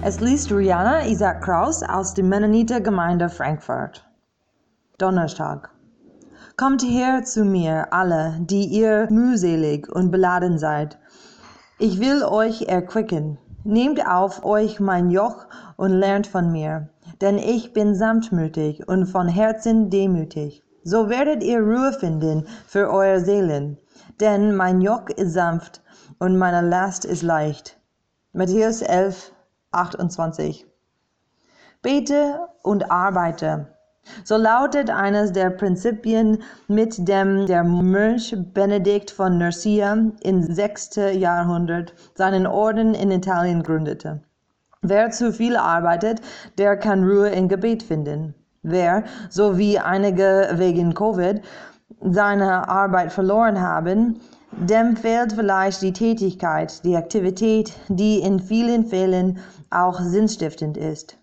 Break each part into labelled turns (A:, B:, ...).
A: Es liest Rihanna Isaac Kraus aus der Mennoniter Gemeinde Frankfurt. Donnerstag. Kommt her zu mir, alle, die ihr mühselig und beladen seid. Ich will euch erquicken. Nehmt auf euch mein Joch und lernt von mir, denn ich bin sanftmütig und von Herzen demütig. So werdet ihr Ruhe finden für eure Seelen, denn mein Joch ist sanft und meine Last ist leicht. Matthäus 11, 28. Bete und arbeite. So lautet eines der Prinzipien, mit dem der Mönch Benedikt von Nursia im 6. Jahrhundert seinen Orden in Italien gründete. Wer zu viel arbeitet, der kann Ruhe im Gebet finden. Wer, so wie einige wegen Covid, seine Arbeit verloren haben, dem fehlt vielleicht die Tätigkeit, die Aktivität, die in vielen Fällen auch sinnstiftend ist.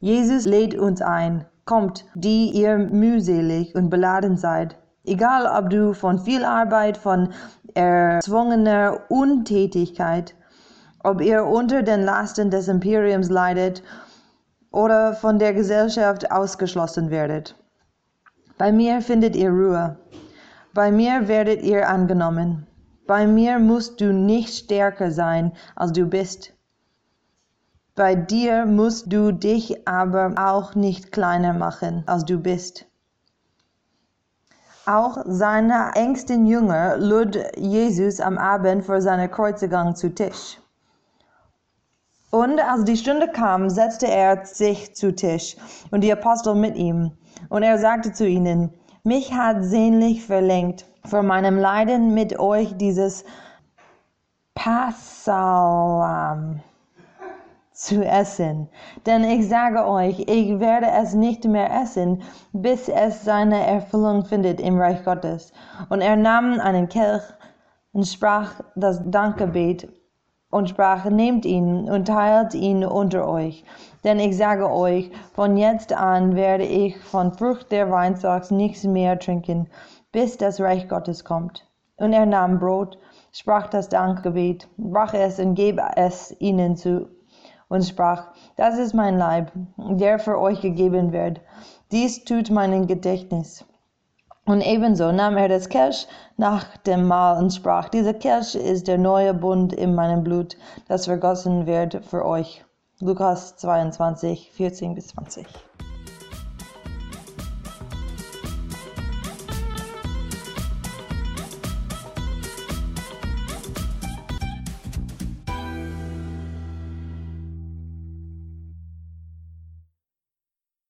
A: Jesus lädt uns ein, kommt, die ihr mühselig und beladen seid. Egal ob du von viel Arbeit, von erzwungener Untätigkeit, ob ihr unter den Lasten des Imperiums leidet oder von der Gesellschaft ausgeschlossen werdet. Bei mir findet ihr Ruhe. Bei mir werdet ihr angenommen. Bei mir musst du nicht stärker sein, als du bist. Bei dir musst du dich aber auch nicht kleiner machen, als du bist. Auch seine engsten Jünger lud Jesus am Abend vor seiner Kreuzigung zu Tisch. Und als die Stunde kam, setzte er sich zu Tisch und die Apostel mit ihm. Und er sagte zu ihnen, mich hat sehnlich verlängert, vor meinem Leiden mit euch dieses Passalam zu essen. Denn ich sage euch, ich werde es nicht mehr essen, bis es seine Erfüllung findet im Reich Gottes. Und er nahm einen Kelch und sprach das Dankgebet und sprach, nehmt ihn und teilt ihn unter euch. Denn ich sage euch, von jetzt an werde ich von Frucht der Weinstocks nichts mehr trinken, bis das Reich Gottes kommt. Und er nahm Brot, sprach das Dankgebet, brach es und gab es ihnen zu und sprach, das ist mein Leib, der für euch gegeben wird. Dies tut meinen Gedächtnis. Und ebenso nahm er das Kelch nach dem Mahl und sprach, dieser Kelch ist der neue Bund in meinem Blut, das vergossen wird für euch. Lukas 22, 14 bis 20.